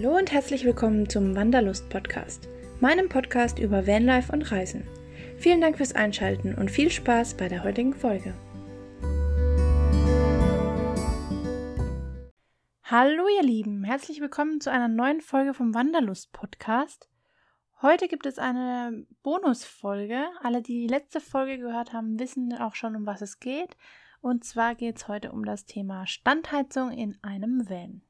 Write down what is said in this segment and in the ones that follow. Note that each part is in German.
Hallo und herzlich willkommen zum Wanderlust Podcast, meinem Podcast über Vanlife und Reisen. Vielen Dank fürs Einschalten und viel Spaß bei der heutigen Folge. Hallo ihr Lieben, herzlich willkommen zu einer neuen Folge vom Wanderlust Podcast. Heute gibt es eine Bonusfolge. Alle, die die letzte Folge gehört haben, wissen auch schon, um was es geht. Und zwar geht es heute um das Thema Standheizung in einem Van.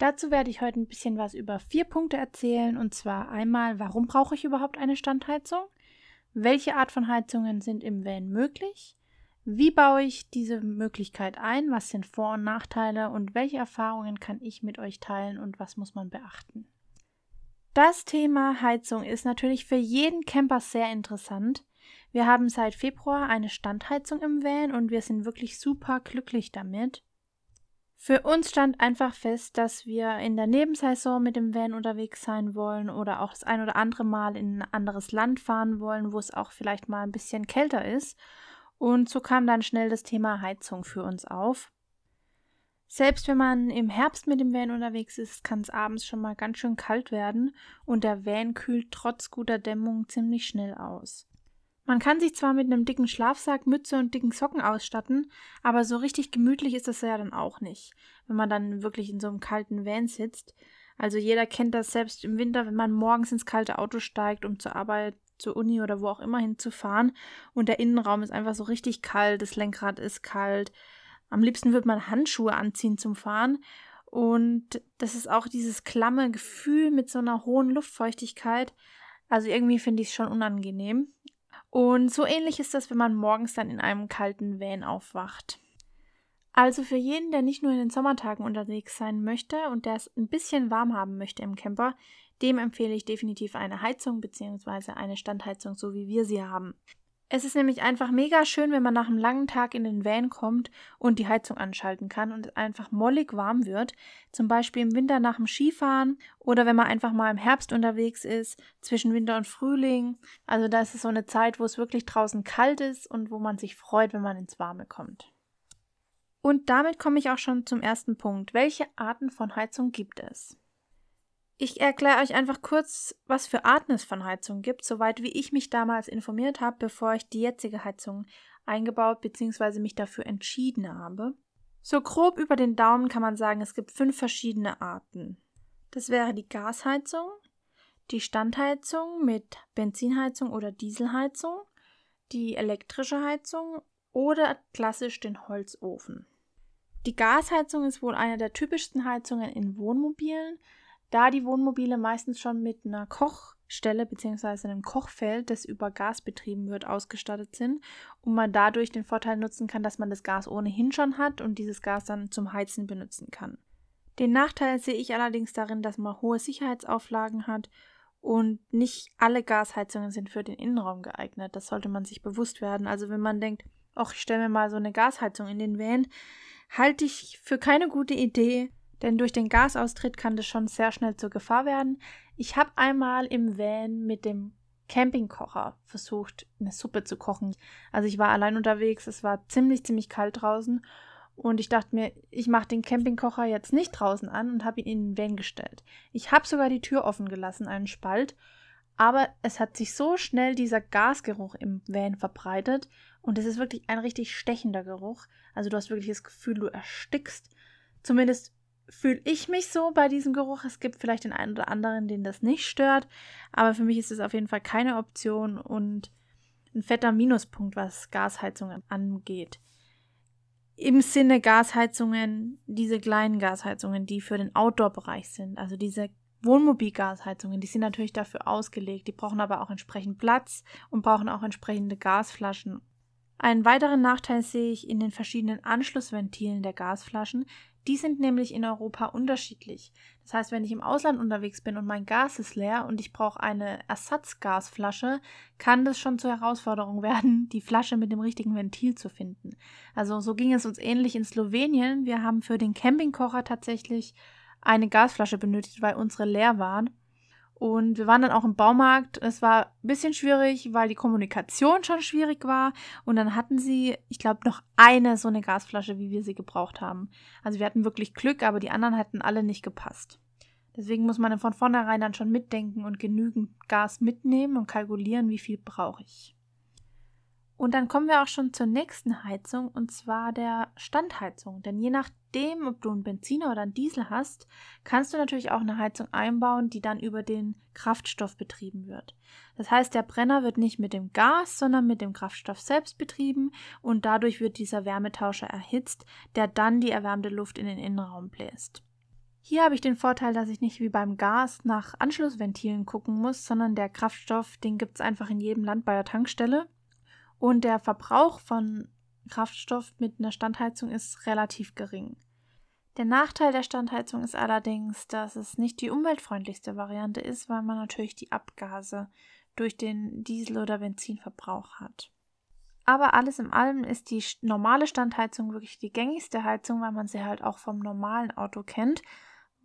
Dazu werde ich heute ein bisschen was über vier Punkte erzählen. Und zwar einmal, warum brauche ich überhaupt eine Standheizung? Welche Art von Heizungen sind im Van möglich? Wie baue ich diese Möglichkeit ein? Was sind Vor- und Nachteile? Und welche Erfahrungen kann ich mit euch teilen und was muss man beachten? Das Thema Heizung ist natürlich für jeden Camper sehr interessant. Wir haben seit Februar eine Standheizung im Van und wir sind wirklich super glücklich damit. Für uns stand einfach fest, dass wir in der Nebensaison mit dem Van unterwegs sein wollen oder auch das ein oder andere Mal in ein anderes Land fahren wollen, wo es auch vielleicht mal ein bisschen kälter ist. Und so kam dann schnell das Thema Heizung für uns auf. Selbst wenn man im Herbst mit dem Van unterwegs ist, kann es abends schon mal ganz schön kalt werden und der Van kühlt trotz guter Dämmung ziemlich schnell aus. Man kann sich zwar mit einem dicken Schlafsack, Mütze und dicken Socken ausstatten, aber so richtig gemütlich ist das ja dann auch nicht, wenn man dann wirklich in so einem kalten Van sitzt. Also jeder kennt das selbst im Winter, wenn man morgens ins kalte Auto steigt, um zur Arbeit, zur Uni oder wo auch immer hinzufahren und der Innenraum ist einfach so richtig kalt, das Lenkrad ist kalt. Am liebsten würde man Handschuhe anziehen zum Fahren und das ist auch dieses klamme Gefühl mit so einer hohen Luftfeuchtigkeit. Also irgendwie finde ich es schon unangenehm. Und so ähnlich ist das, wenn man morgens dann in einem kalten Van aufwacht. Also für jeden, der nicht nur in den Sommertagen unterwegs sein möchte und der es ein bisschen warm haben möchte im Camper, dem empfehle ich definitiv eine Heizung bzw. eine Standheizung, so wie wir sie haben. Es ist nämlich einfach mega schön, wenn man nach einem langen Tag in den Van kommt und die Heizung anschalten kann und es einfach mollig warm wird. Zum Beispiel im Winter nach dem Skifahren oder wenn man einfach mal im Herbst unterwegs ist, zwischen Winter und Frühling. Also da ist es so eine Zeit, wo es wirklich draußen kalt ist und wo man sich freut, wenn man ins Warme kommt. Und damit komme ich auch schon zum ersten Punkt. Welche Arten von Heizung gibt es? Ich erkläre euch einfach kurz, was für Arten es von Heizungen gibt, soweit wie ich mich damals informiert habe, bevor ich die jetzige Heizung eingebaut bzw. mich dafür entschieden habe. So grob über den Daumen kann man sagen, es gibt fünf verschiedene Arten. Das wäre die Gasheizung, die Standheizung mit Benzinheizung oder Dieselheizung, die elektrische Heizung oder klassisch den Holzofen. Die Gasheizung ist wohl eine der typischsten Heizungen in Wohnmobilen, da die Wohnmobile meistens schon mit einer Kochstelle bzw. einem Kochfeld, das über Gas betrieben wird, ausgestattet sind und man dadurch den Vorteil nutzen kann, dass man das Gas ohnehin schon hat und dieses Gas dann zum Heizen benutzen kann. Den Nachteil sehe ich allerdings darin, dass man hohe Sicherheitsauflagen hat und nicht alle Gasheizungen sind für den Innenraum geeignet. Das sollte man sich bewusst werden. Also wenn man denkt, ach, ich stelle mir mal so eine Gasheizung in den Van, halte ich für keine gute Idee, denn durch den Gasaustritt kann das schon sehr schnell zur Gefahr werden. Ich habe einmal im Van mit dem Campingkocher versucht, eine Suppe zu kochen. Also ich war allein unterwegs, es war ziemlich, ziemlich kalt draußen und ich dachte mir, ich mache den Campingkocher jetzt nicht draußen an und habe ihn in den Van gestellt. Ich habe sogar die Tür offen gelassen, einen Spalt, aber es hat sich so schnell dieser Gasgeruch im Van verbreitet und es ist wirklich ein richtig stechender Geruch. Also du hast wirklich das Gefühl, du erstickst. Zumindest fühle ich mich so bei diesem Geruch. Es gibt vielleicht den einen oder anderen, den das nicht stört, aber für mich ist es auf jeden Fall keine Option und ein fetter Minuspunkt, was Gasheizungen angeht. Im Sinne Gasheizungen, diese kleinen Gasheizungen, die für den Outdoor-Bereich sind, also diese Wohnmobilgasheizungen, die sind natürlich dafür ausgelegt, die brauchen aber auch entsprechend Platz und brauchen auch entsprechende Gasflaschen. Einen weiteren Nachteil sehe ich in den verschiedenen Anschlussventilen der Gasflaschen, die sind nämlich in Europa unterschiedlich. Das heißt, wenn ich im Ausland unterwegs bin und mein Gas ist leer und ich brauche eine Ersatzgasflasche, kann das schon zur Herausforderung werden, die Flasche mit dem richtigen Ventil zu finden. Also so ging es uns ähnlich in Slowenien. Wir haben für den Campingkocher tatsächlich eine Gasflasche benötigt, weil unsere leer waren. Und wir waren dann auch im Baumarkt. Es war ein bisschen schwierig, weil die Kommunikation schon schwierig war. Und dann hatten sie, ich glaube, noch eine so eine Gasflasche, wie wir sie gebraucht haben. Also wir hatten wirklich Glück, aber die anderen hatten alle nicht gepasst. Deswegen muss man von vornherein dann schon mitdenken und genügend Gas mitnehmen und kalkulieren, wie viel brauche ich. Und dann kommen wir auch schon zur nächsten Heizung und zwar der Standheizung. Denn je nachdem, ob du einen Benziner oder einen Diesel hast, kannst du natürlich auch eine Heizung einbauen, die dann über den Kraftstoff betrieben wird. Das heißt, der Brenner wird nicht mit dem Gas, sondern mit dem Kraftstoff selbst betrieben und dadurch wird dieser Wärmetauscher erhitzt, der dann die erwärmte Luft in den Innenraum bläst. Hier habe ich den Vorteil, dass ich nicht wie beim Gas nach Anschlussventilen gucken muss, sondern der Kraftstoff, den gibt es einfach in jedem Land bei der Tankstelle. Und der Verbrauch von Kraftstoff mit einer Standheizung ist relativ gering. Der Nachteil der Standheizung ist allerdings, dass es nicht die umweltfreundlichste Variante ist, weil man natürlich die Abgase durch den Diesel- oder Benzinverbrauch hat. Aber alles in allem ist die normale Standheizung wirklich die gängigste Heizung, weil man sie halt auch vom normalen Auto kennt,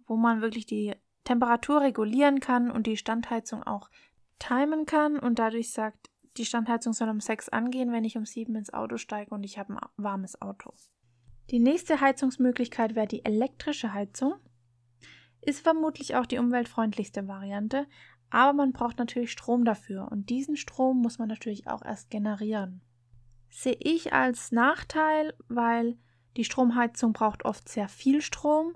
wo man wirklich die Temperatur regulieren kann und die Standheizung auch timen kann und dadurch sagt, die Standheizung soll um sechs angehen, wenn ich um sieben ins Auto steige und ich habe ein warmes Auto. Die nächste Heizungsmöglichkeit wäre die elektrische Heizung. Ist vermutlich auch die umweltfreundlichste Variante, aber man braucht natürlich Strom dafür und diesen Strom muss man natürlich auch erst generieren. Sehe ich als Nachteil, weil die Stromheizung braucht oft sehr viel Strom,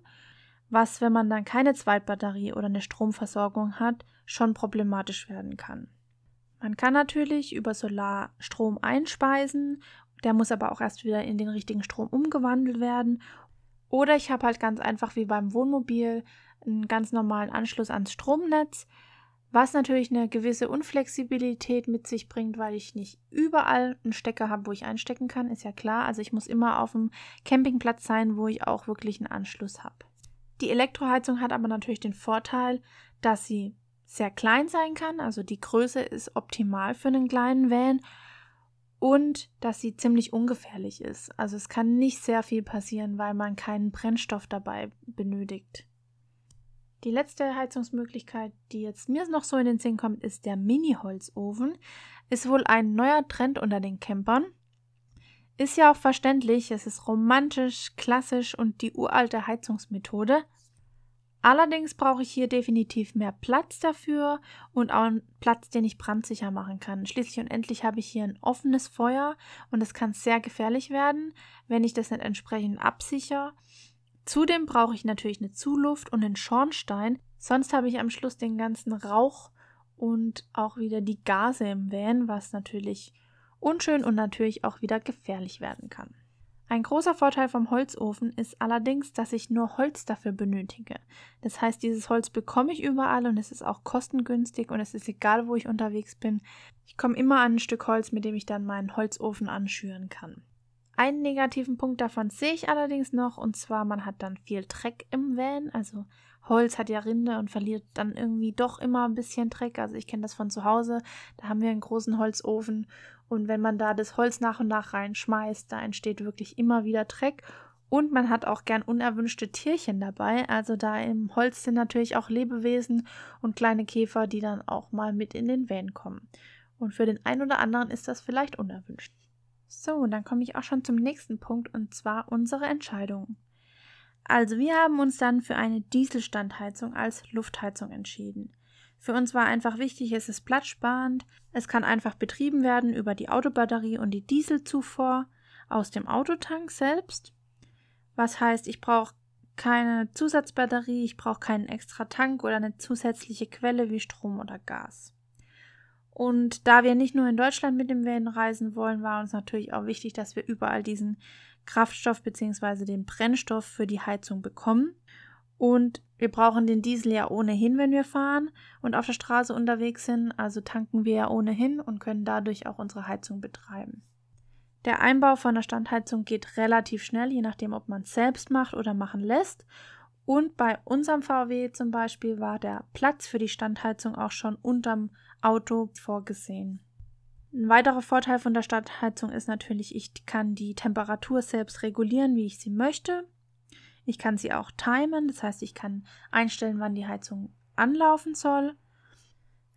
was, wenn man dann keine Zweitbatterie oder eine Stromversorgung hat, schon problematisch werden kann. Man kann natürlich über Solar Strom einspeisen, der muss aber auch erst wieder in den richtigen Strom umgewandelt werden. Oder ich habe halt ganz einfach wie beim Wohnmobil einen ganz normalen Anschluss ans Stromnetz, was natürlich eine gewisse Unflexibilität mit sich bringt, weil ich nicht überall einen Stecker habe, wo ich einstecken kann, ist ja klar. Also ich muss immer auf dem Campingplatz sein, wo ich auch wirklich einen Anschluss habe. Die Elektroheizung hat aber natürlich den Vorteil, dass sie sehr klein sein kann, also die Größe ist optimal für einen kleinen Van und dass sie ziemlich ungefährlich ist. Also es kann nicht sehr viel passieren, weil man keinen Brennstoff dabei benötigt. Die letzte Heizungsmöglichkeit, die jetzt mir noch so in den Sinn kommt, ist der Mini-Holzofen. Ist wohl ein neuer Trend unter den Campern. Ist ja auch verständlich, es ist romantisch, klassisch und die uralte Heizungsmethode. Allerdings brauche ich hier definitiv mehr Platz dafür und auch einen Platz, den ich brandsicher machen kann. Schließlich und endlich habe ich hier ein offenes Feuer und es kann sehr gefährlich werden, wenn ich das nicht entsprechend absichere. Zudem brauche ich natürlich eine Zuluft und einen Schornstein, sonst habe ich am Schluss den ganzen Rauch und auch wieder die Gase im Van, was natürlich unschön und natürlich auch wieder gefährlich werden kann. Ein großer Vorteil vom Holzofen ist allerdings, dass ich nur Holz dafür benötige. Das heißt, dieses Holz bekomme ich überall und es ist auch kostengünstig und es ist egal, wo ich unterwegs bin. Ich komme immer an ein Stück Holz, mit dem ich dann meinen Holzofen anschüren kann. Einen negativen Punkt davon sehe ich allerdings noch, und zwar man hat dann viel Dreck im Van. Also Holz hat ja Rinde und verliert dann irgendwie doch immer ein bisschen Dreck. Also ich kenne das von zu Hause. Da haben wir einen großen Holzofen und wenn man da das Holz nach und nach reinschmeißt, da entsteht wirklich immer wieder Dreck. Und man hat auch gern unerwünschte Tierchen dabei. Also da im Holz sind natürlich auch Lebewesen und kleine Käfer, die dann auch mal mit in den Van kommen. Und für den einen oder anderen ist das vielleicht unerwünscht. So, dann komme ich auch schon zum nächsten Punkt und zwar unsere Entscheidungen. Also wir haben uns dann für eine Dieselstandheizung als Luftheizung entschieden. Für uns war einfach wichtig, es ist platzsparend, es kann einfach betrieben werden über die Autobatterie und die Dieselzufuhr aus dem Autotank selbst. Was heißt, ich brauche keine Zusatzbatterie, ich brauche keinen extra Tank oder eine zusätzliche Quelle wie Strom oder Gas. Und da wir nicht nur in Deutschland mit dem Van reisen wollen, war uns natürlich auch wichtig, dass wir überall diesen Kraftstoff bzw. den Brennstoff für die Heizung bekommen. Und wir brauchen den Diesel ja ohnehin, wenn wir fahren und auf der Straße unterwegs sind. Also tanken wir ja ohnehin und können dadurch auch unsere Heizung betreiben. Der Einbau von der Standheizung geht relativ schnell, je nachdem, ob man es selbst macht oder machen lässt. Und bei unserem VW zum Beispiel war der Platz für die Standheizung auch schon unterm Auto vorgesehen. Ein weiterer Vorteil von der Standheizung ist natürlich, ich kann die Temperatur selbst regulieren, wie ich sie möchte. Ich kann sie auch timen, das heißt, ich kann einstellen, wann die Heizung anlaufen soll.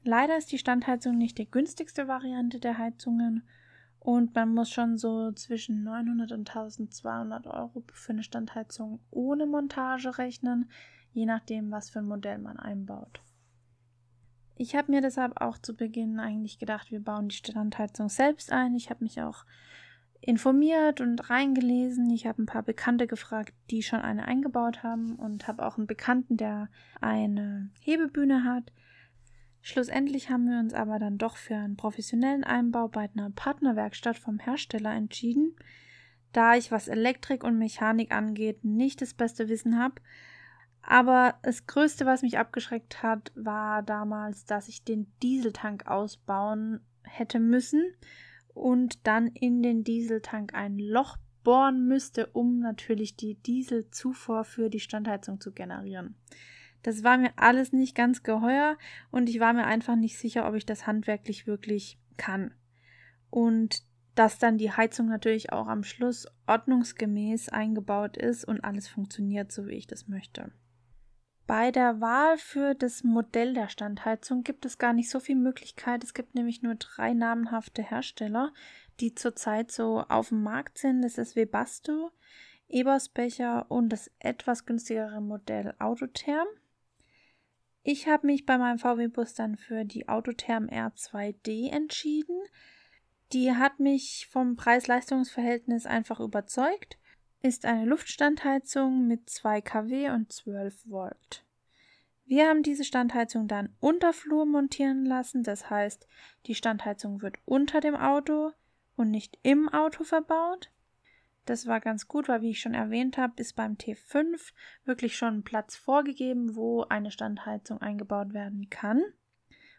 Leider ist die Standheizung nicht die günstigste Variante der Heizungen und man muss schon so zwischen 900 und 1200 Euro für eine Standheizung ohne Montage rechnen. je nachdem, was für ein Modell man einbaut. Ich habe mir deshalb auch zu Beginn eigentlich gedacht, wir bauen die Standheizung selbst ein. Ich habe mich auch informiert und reingelesen. Ich habe ein paar Bekannte gefragt, die schon eine eingebaut haben und habe auch einen Bekannten, der eine Hebebühne hat. Schlussendlich haben wir uns aber dann doch für einen professionellen Einbau bei einer Partnerwerkstatt vom Hersteller entschieden, da ich, was Elektrik und Mechanik angeht, nicht das beste Wissen habe. Aber das Größte, was mich abgeschreckt hat, war damals, dass ich den Dieseltank ausbauen hätte müssen und dann in den Dieseltank ein Loch bohren müsste, um natürlich die Dieselzufuhr für die Standheizung zu generieren. Das war mir alles nicht ganz geheuer und ich war mir einfach nicht sicher, ob ich das handwerklich wirklich kann. Und dass dann die Heizung natürlich auch am Schluss ordnungsgemäß eingebaut ist und alles funktioniert, so wie ich das möchte. Bei der Wahl für das Modell der Standheizung gibt es gar nicht so viel Möglichkeit. Es gibt nämlich nur drei namenhafte Hersteller, die zurzeit so auf dem Markt sind. Das ist Webasto, Ebersbecher und das etwas günstigere Modell Autotherm. Ich habe mich bei meinem VW-Bus dann für die Autotherm R2D entschieden. Die hat mich vom Preis-Leistungs-Verhältnis einfach überzeugt. Ist eine Luftstandheizung mit 2 kW und 12 Volt. Wir haben diese Standheizung dann unter Flur montieren lassen, das heißt, die Standheizung wird unter dem Auto und nicht im Auto verbaut. Das war ganz gut, weil, wie ich schon erwähnt habe, ist beim T5 wirklich schon Platz vorgegeben, wo eine Standheizung eingebaut werden kann.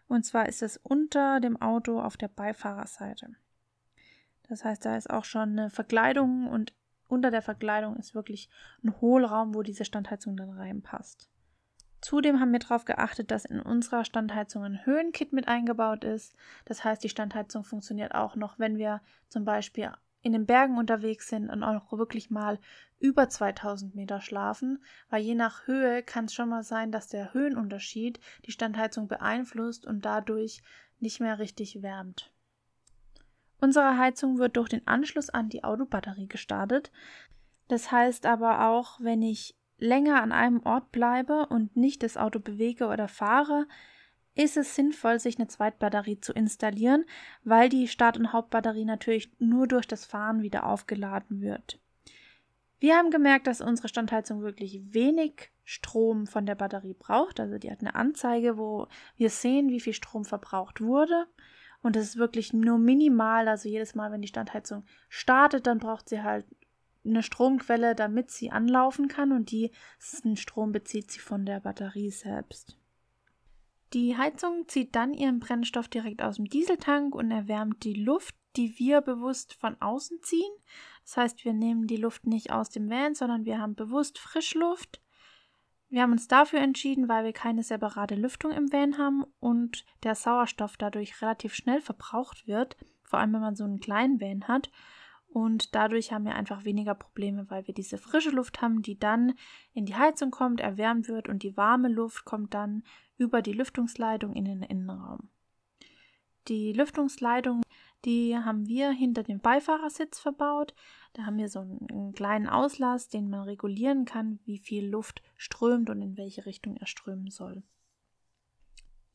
Und zwar ist es unter dem Auto auf der Beifahrerseite. Das heißt, da ist auch schon eine Verkleidung und unter der Verkleidung ist wirklich ein Hohlraum, wo diese Standheizung dann reinpasst. Zudem haben wir darauf geachtet, dass in unserer Standheizung ein Höhenkit mit eingebaut ist. Das heißt, die Standheizung funktioniert auch noch, wenn wir zum Beispiel in den Bergen unterwegs sind und auch wirklich mal über 2000 Meter schlafen, weil je nach Höhe kann es schon mal sein, dass der Höhenunterschied die Standheizung beeinflusst und dadurch nicht mehr richtig wärmt. Unsere Heizung wird durch den Anschluss an die Autobatterie gestartet. Das heißt aber auch, wenn ich länger an einem Ort bleibe und nicht das Auto bewege oder fahre, ist es sinnvoll, sich eine Zweitbatterie zu installieren, weil die Start- und Hauptbatterie natürlich nur durch das Fahren wieder aufgeladen wird. Wir haben gemerkt, dass unsere Standheizung wirklich wenig Strom von der Batterie braucht. Also die hat eine Anzeige, wo wir sehen, wie viel Strom verbraucht wurde. Und das ist wirklich nur minimal. Also jedes Mal, wenn die Standheizung startet, dann braucht sie halt eine Stromquelle, damit sie anlaufen kann. Und diesen Strom bezieht sie von der Batterie selbst. Die Heizung zieht dann ihren Brennstoff direkt aus dem Dieseltank und erwärmt die Luft, die wir bewusst von außen ziehen. Das heißt, wir nehmen die Luft nicht aus dem Van, sondern wir haben bewusst Frischluft. Wir haben uns dafür entschieden, weil wir keine separate Lüftung im Van haben und der Sauerstoff dadurch relativ schnell verbraucht wird, vor allem wenn man so einen kleinen Van hat. Und dadurch haben wir einfach weniger Probleme, weil wir diese frische Luft haben, die dann in die Heizung kommt, erwärmt wird und die warme Luft kommt dann über die Lüftungsleitung in den Innenraum. Die Lüftungsleitung, die haben wir hinter dem Beifahrersitz verbaut. Da haben wir so einen, kleinen Auslass, den man regulieren kann, wie viel Luft strömt und in welche Richtung er strömen soll.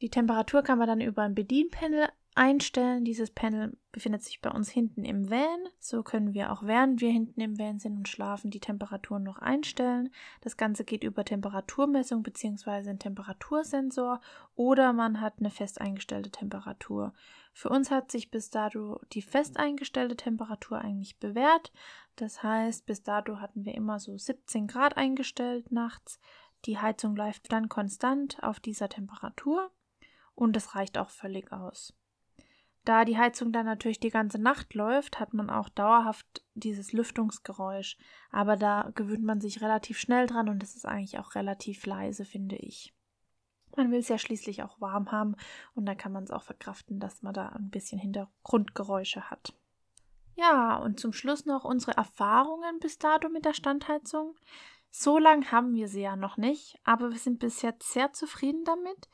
Die Temperatur kann man dann über ein Bedienpanel einstellen. Dieses Panel befindet sich bei uns hinten im Van. So können wir auch während wir hinten im Van sind und schlafen die Temperaturen noch einstellen. Das Ganze geht über Temperaturmessung bzw. einen Temperatursensor oder man hat eine fest eingestellte Temperatur. Für uns hat sich bis dato die fest eingestellte Temperatur eigentlich bewährt. Das heißt, bis dato hatten wir immer so 17 Grad eingestellt nachts. Die Heizung läuft dann konstant auf dieser Temperatur und das reicht auch völlig aus. Da die Heizung dann natürlich die ganze Nacht läuft, hat man auch dauerhaft dieses Lüftungsgeräusch. Aber da gewöhnt man sich relativ schnell dran und es ist eigentlich auch relativ leise, finde ich. Man will es ja schließlich auch warm haben und dann kann man es auch verkraften, dass man da ein bisschen Hintergrundgeräusche hat. Ja, und zum Schluss noch unsere Erfahrungen bis dato mit der Standheizung. So lang haben wir sie ja noch nicht, aber wir sind bisher sehr zufrieden damit.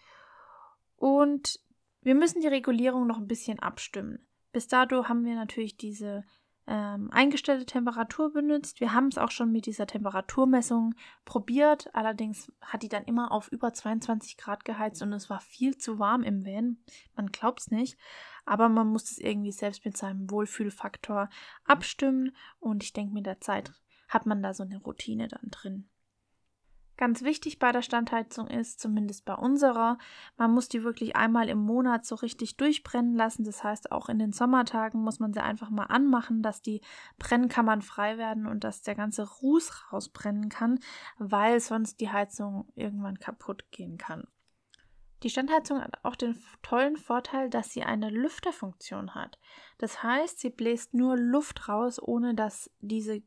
Und wir müssen die Regulierung noch ein bisschen abstimmen. Bis dato haben wir natürlich diese ähm, eingestellte Temperatur benutzt. Wir haben es auch schon mit dieser Temperaturmessung probiert. Allerdings hat die dann immer auf über 22 Grad geheizt und es war viel zu warm im Van. Man glaubt es nicht. Aber man muss es irgendwie selbst mit seinem Wohlfühlfaktor abstimmen. Und ich denke, mit der Zeit hat man da so eine Routine dann drin. Ganz wichtig bei der Standheizung ist, zumindest bei unserer, man muss die wirklich einmal im Monat so richtig durchbrennen lassen. Das heißt, auch in den Sommertagen muss man sie einfach mal anmachen, dass die Brennkammern frei werden und dass der ganze Ruß rausbrennen kann, weil sonst die Heizung irgendwann kaputt gehen kann. Die Standheizung hat auch den tollen Vorteil, dass sie eine Lüfterfunktion hat. Das heißt, sie bläst nur Luft raus, ohne dass diese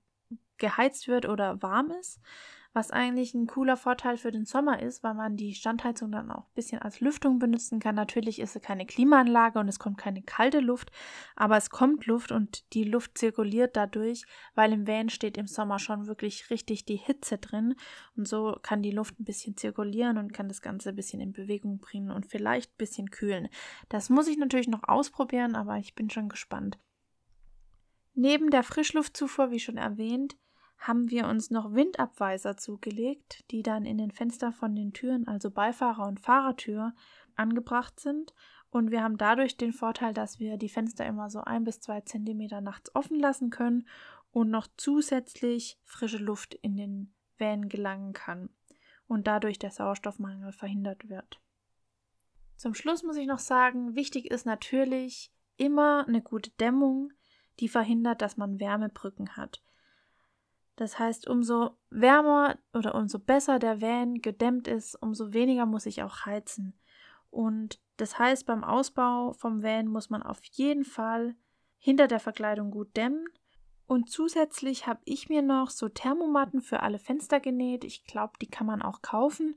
geheizt wird oder warm ist was eigentlich ein cooler Vorteil für den Sommer ist, weil man die Standheizung dann auch ein bisschen als Lüftung benutzen kann. Natürlich ist es keine Klimaanlage und es kommt keine kalte Luft, aber es kommt Luft und die Luft zirkuliert dadurch, weil im Van steht im Sommer schon wirklich richtig die Hitze drin und so kann die Luft ein bisschen zirkulieren und kann das Ganze ein bisschen in Bewegung bringen und vielleicht ein bisschen kühlen. Das muss ich natürlich noch ausprobieren, aber ich bin schon gespannt. Neben der Frischluftzufuhr, wie schon erwähnt, haben wir uns noch Windabweiser zugelegt, die dann in den Fenster von den Türen, also Beifahrer- und Fahrertür, angebracht sind. Und wir haben dadurch den Vorteil, dass wir die Fenster immer so ein bis zwei Zentimeter nachts offen lassen können und noch zusätzlich frische Luft in den Van gelangen kann und dadurch der Sauerstoffmangel verhindert wird. Zum Schluss muss ich noch sagen, wichtig ist natürlich immer eine gute Dämmung, die verhindert, dass man Wärmebrücken hat. Das heißt, umso wärmer oder umso besser der Van gedämmt ist, umso weniger muss ich auch heizen. Und das heißt, beim Ausbau vom Van muss man auf jeden Fall hinter der Verkleidung gut dämmen. Und zusätzlich habe ich mir noch so Thermomatten für alle Fenster genäht. Ich glaube, die kann man auch kaufen.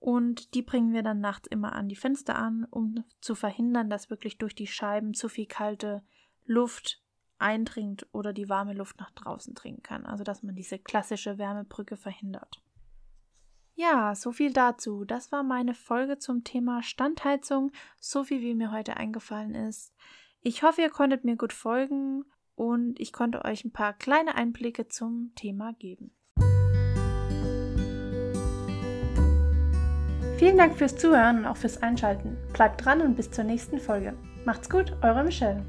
Und die bringen wir dann nachts immer an die Fenster an, um zu verhindern, dass wirklich durch die Scheiben zu viel kalte Luft eindringt oder die warme Luft nach draußen dringen kann. Also dass man diese klassische Wärmebrücke verhindert. Ja, so viel dazu. Das war meine Folge zum Thema Standheizung, so viel wie mir heute eingefallen ist. Ich hoffe, ihr konntet mir gut folgen und ich konnte euch ein paar kleine Einblicke zum Thema geben. Vielen Dank fürs Zuhören und auch fürs Einschalten. Bleibt dran und bis zur nächsten Folge. Macht's gut, eure Michelle.